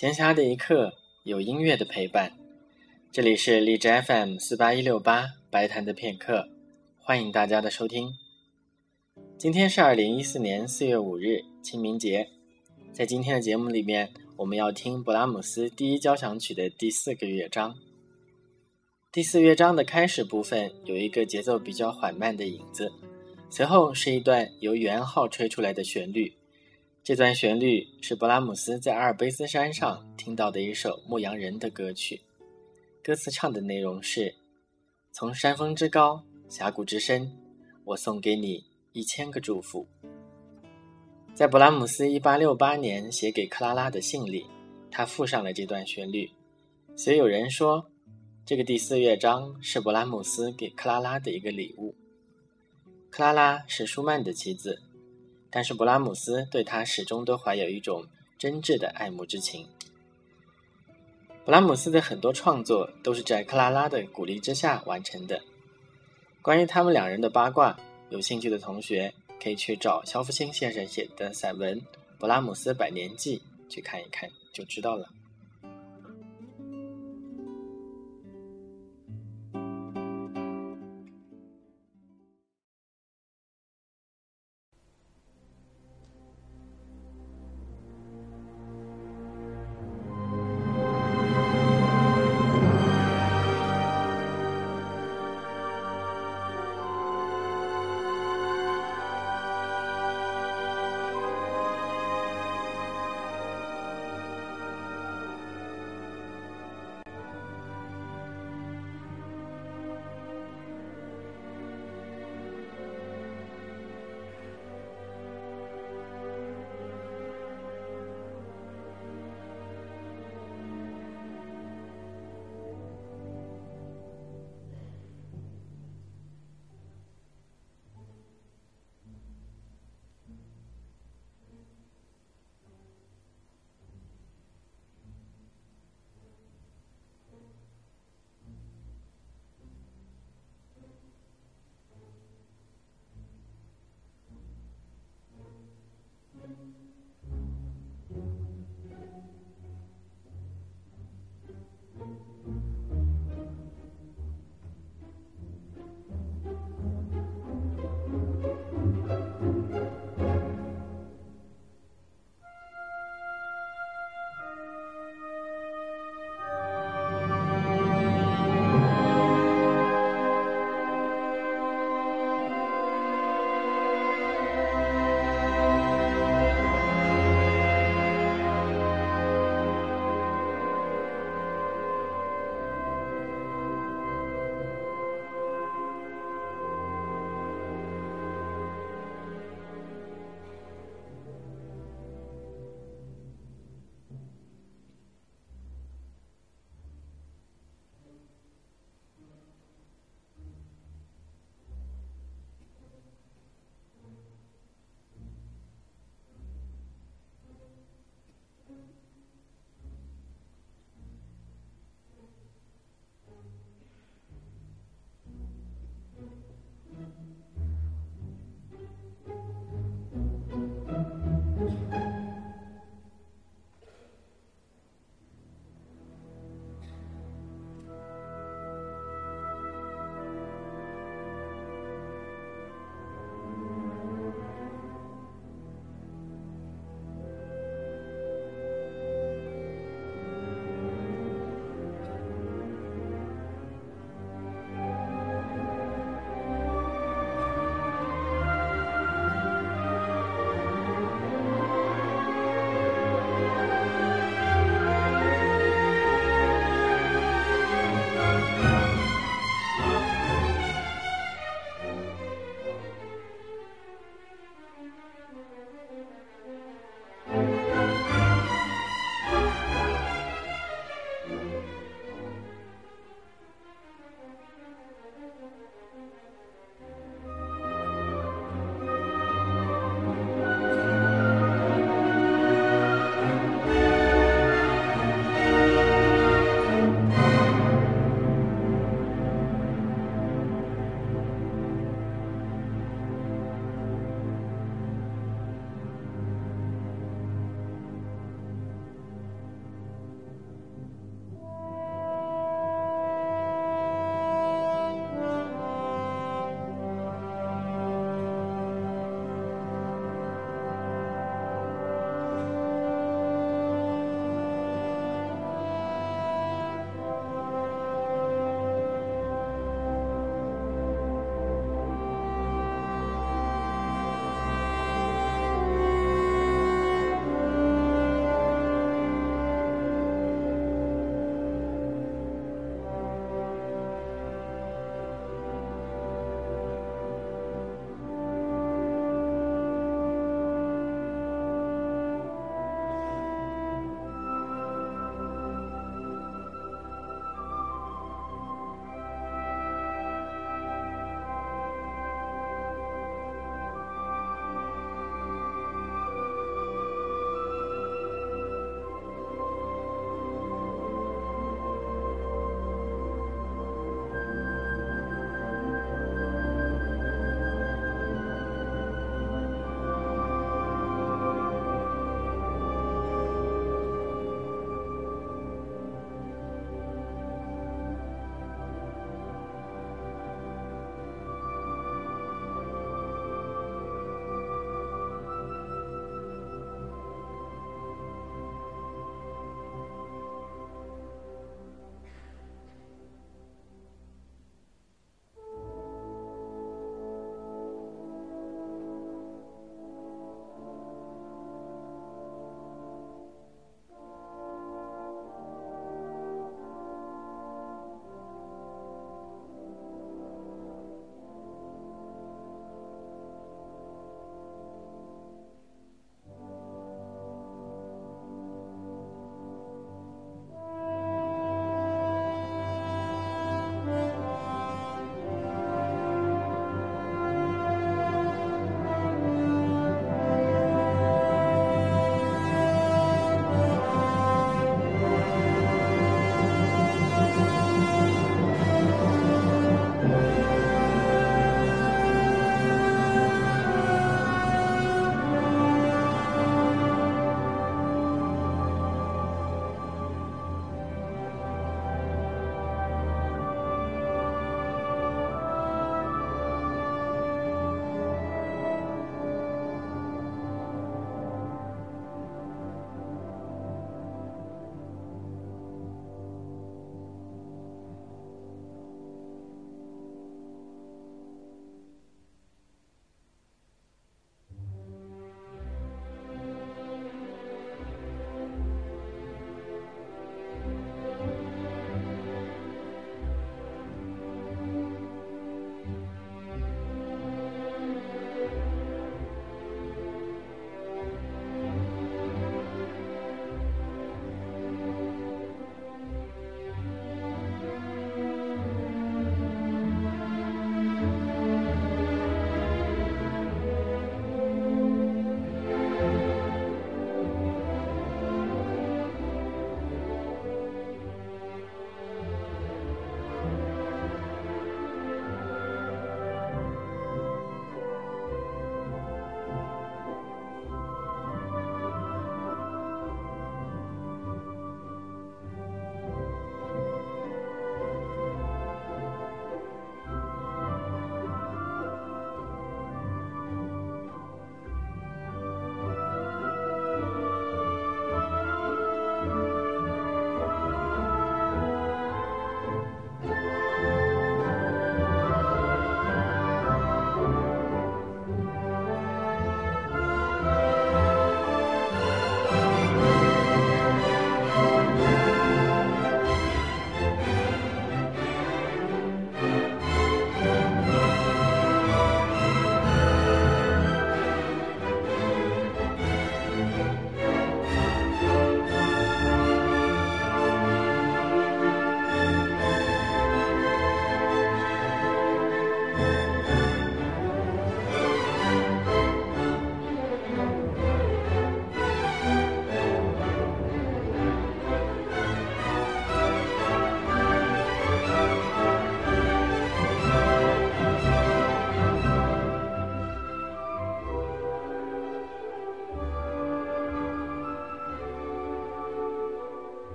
闲暇的一刻，有音乐的陪伴。这里是荔枝 FM 四八一六八白谈的片刻，欢迎大家的收听。今天是二零一四年四月五日，清明节。在今天的节目里面，我们要听勃拉姆斯第一交响曲的第四个乐章。第四乐章的开始部分有一个节奏比较缓慢的影子，随后是一段由圆号吹出来的旋律。这段旋律是勃拉姆斯在阿尔卑斯山上听到的一首牧羊人的歌曲。歌词唱的内容是：“从山峰之高，峡谷之深，我送给你一千个祝福。”在勃拉姆斯1868年写给克拉拉的信里，他附上了这段旋律。所以有人说，这个第四乐章是勃拉姆斯给克拉拉的一个礼物。克拉拉是舒曼的妻子。但是勃拉姆斯对他始终都怀有一种真挚的爱慕之情。勃拉姆斯的很多创作都是在克拉拉的鼓励之下完成的。关于他们两人的八卦，有兴趣的同学可以去找肖复兴先生写的散文《勃拉姆斯百年记》去看一看，就知道了。